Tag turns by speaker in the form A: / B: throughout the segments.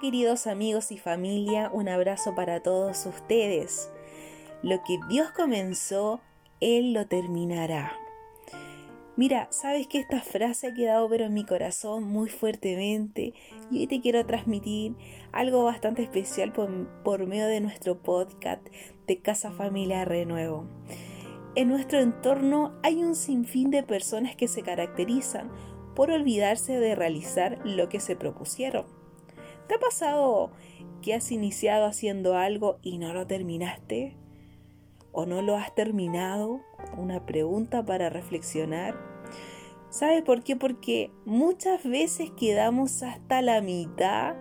A: Queridos amigos y familia, un abrazo para todos ustedes. Lo que Dios comenzó, Él lo terminará. Mira, sabes que esta frase ha quedado pero en mi corazón muy fuertemente y hoy te quiero transmitir algo bastante especial por, por medio de nuestro podcast de Casa Familia Renuevo. En nuestro entorno hay un sinfín de personas que se caracterizan por olvidarse de realizar lo que se propusieron. ¿Te ha pasado que has iniciado haciendo algo y no lo terminaste? ¿O no lo has terminado? Una pregunta para reflexionar. ¿Sabes por qué? Porque muchas veces quedamos hasta la mitad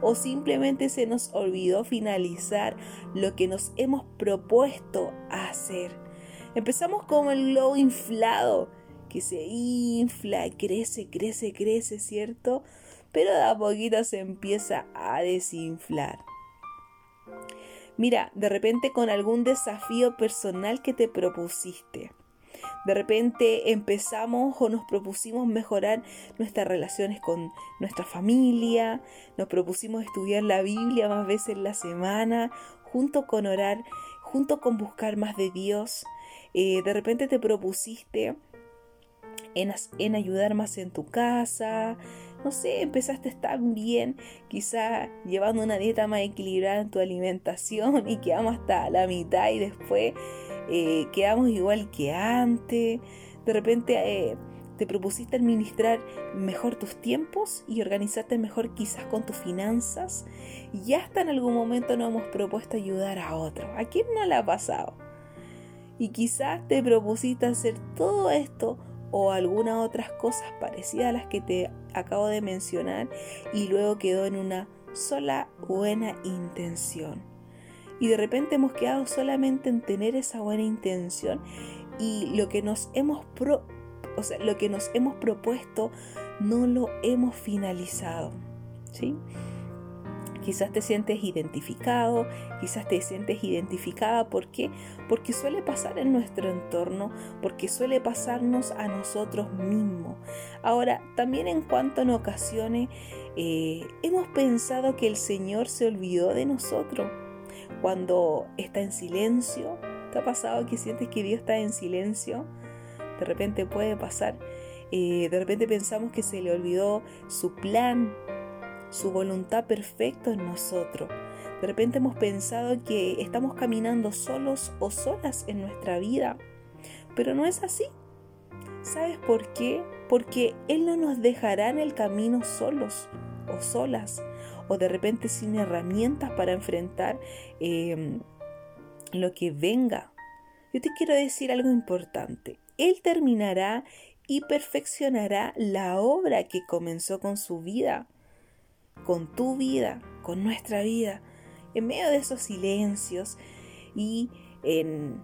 A: o simplemente se nos olvidó finalizar lo que nos hemos propuesto hacer. Empezamos como el globo inflado, que se infla, crece, crece, crece, ¿cierto? Pero de a poquito se empieza a desinflar. Mira, de repente con algún desafío personal que te propusiste. De repente empezamos o nos propusimos mejorar nuestras relaciones con nuestra familia, nos propusimos estudiar la Biblia más veces en la semana, junto con orar, junto con buscar más de Dios. Eh, de repente te propusiste en, en ayudar más en tu casa, no sé, empezaste tan bien, quizá llevando una dieta más equilibrada en tu alimentación y quedamos hasta la mitad y después eh, quedamos igual que antes. De repente eh, te propusiste administrar mejor tus tiempos y organizarte mejor quizás con tus finanzas y hasta en algún momento nos hemos propuesto ayudar a otro. ¿A quién no le ha pasado? Y quizás te propusiste hacer todo esto o algunas otras cosas parecidas a las que te acabo de mencionar y luego quedó en una sola buena intención. Y de repente hemos quedado solamente en tener esa buena intención y lo que nos hemos o sea, lo que nos hemos propuesto no lo hemos finalizado. ¿Sí? Quizás te sientes identificado, quizás te sientes identificada. ¿Por qué? Porque suele pasar en nuestro entorno, porque suele pasarnos a nosotros mismos. Ahora, también en cuanto en ocasiones eh, hemos pensado que el Señor se olvidó de nosotros cuando está en silencio. ¿Te ha pasado que sientes que Dios está en silencio? De repente puede pasar. Eh, de repente pensamos que se le olvidó su plan, su voluntad perfecta en nosotros. De repente hemos pensado que estamos caminando solos o solas en nuestra vida, pero no es así. ¿Sabes por qué? Porque Él no nos dejará en el camino solos o solas, o de repente sin herramientas para enfrentar em, lo que venga. Yo te quiero decir algo importante. Él terminará y perfeccionará la obra que comenzó con su vida con tu vida, con nuestra vida, en medio de esos silencios y en,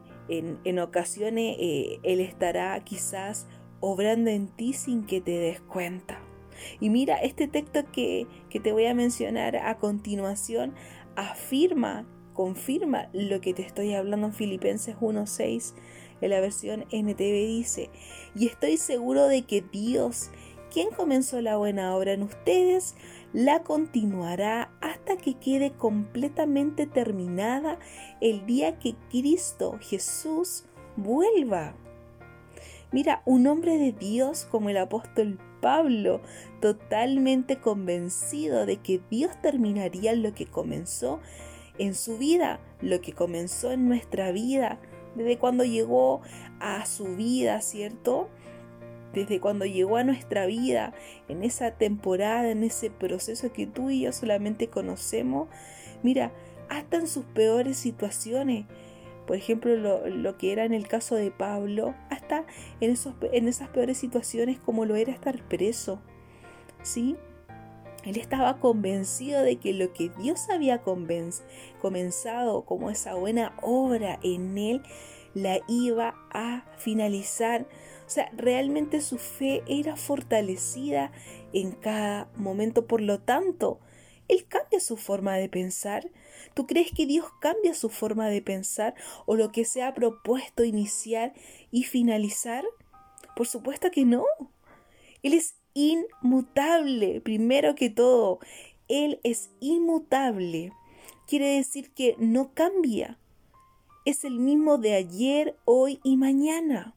A: ocasiones eh, Él estará quizás obrando en ti sin que te des cuenta. Y mira, este texto que, que te voy a mencionar a continuación afirma, confirma lo que te estoy hablando en Filipenses 1.6. En la versión NTV dice, y estoy seguro de que Dios, quien comenzó la buena obra en ustedes, la continuará hasta que quede completamente terminada el día que Cristo Jesús vuelva. Mira, un hombre de Dios como el apóstol Pablo, totalmente convencido de que Dios terminaría lo que comenzó en su vida, lo que comenzó en nuestra vida, desde cuando llegó a su vida, ¿cierto? Desde cuando llegó a nuestra vida, en esa temporada, en ese proceso que tú y yo solamente conocemos, mira, hasta en sus peores situaciones, por ejemplo, lo, que era en el caso de Pablo, hasta en, esos, en esas peores situaciones como lo era estar preso, ¿sí? Él estaba convencido de que lo que Dios había comenzado como esa buena obra en él, la iba a finalizar o sea, realmente su fe era fortalecida en cada momento. Por lo tanto, Él cambia su forma de pensar. ¿Tú crees que Dios cambia su forma de pensar o lo que se ha propuesto iniciar y finalizar? Por supuesto que no. Él es inmutable, primero que todo. Él es inmutable. Quiere decir que no cambia. Es el mismo de ayer, hoy y mañana.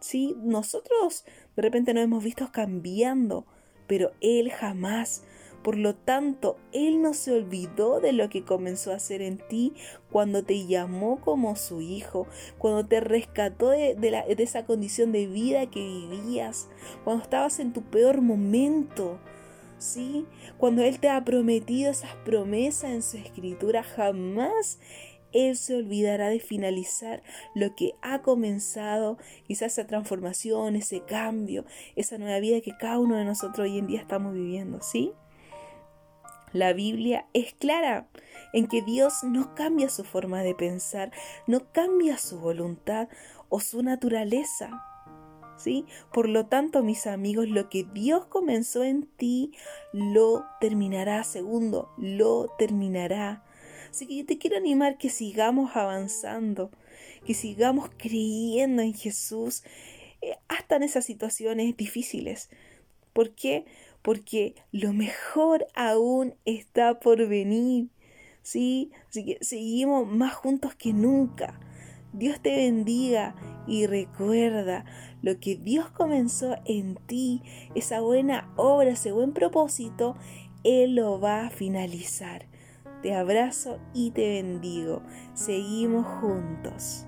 A: ¿Sí? Nosotros de repente nos hemos visto cambiando, pero Él jamás. Por lo tanto, Él no se olvidó de lo que comenzó a hacer en ti cuando te llamó como su hijo, cuando te rescató de, de esa condición de vida que vivías, cuando estabas en tu peor momento. ¿Sí? Cuando Él te ha prometido esas promesas en su escritura, jamás él se olvidará de finalizar lo que ha comenzado, quizás esa transformación, ese cambio, esa nueva vida que cada uno de nosotros hoy en día estamos viviendo, ¿sí? La Biblia es clara en que Dios no cambia su forma de pensar, no cambia su voluntad o su naturaleza. ¿Sí? Por lo tanto, mis amigos, lo que Dios comenzó en ti, lo terminará. Segundo, lo terminará. Así que yo te quiero animar que sigamos avanzando, que sigamos creyendo en Jesús, eh, hasta en esas situaciones difíciles. ¿Por qué? Porque lo mejor aún está por venir. ¿Sí? Así que seguimos más juntos que nunca. Dios te bendiga y recuerda lo que Dios comenzó en ti, esa buena obra, ese buen propósito, Él lo va a finalizar. Te abrazo y te bendigo. Seguimos juntos.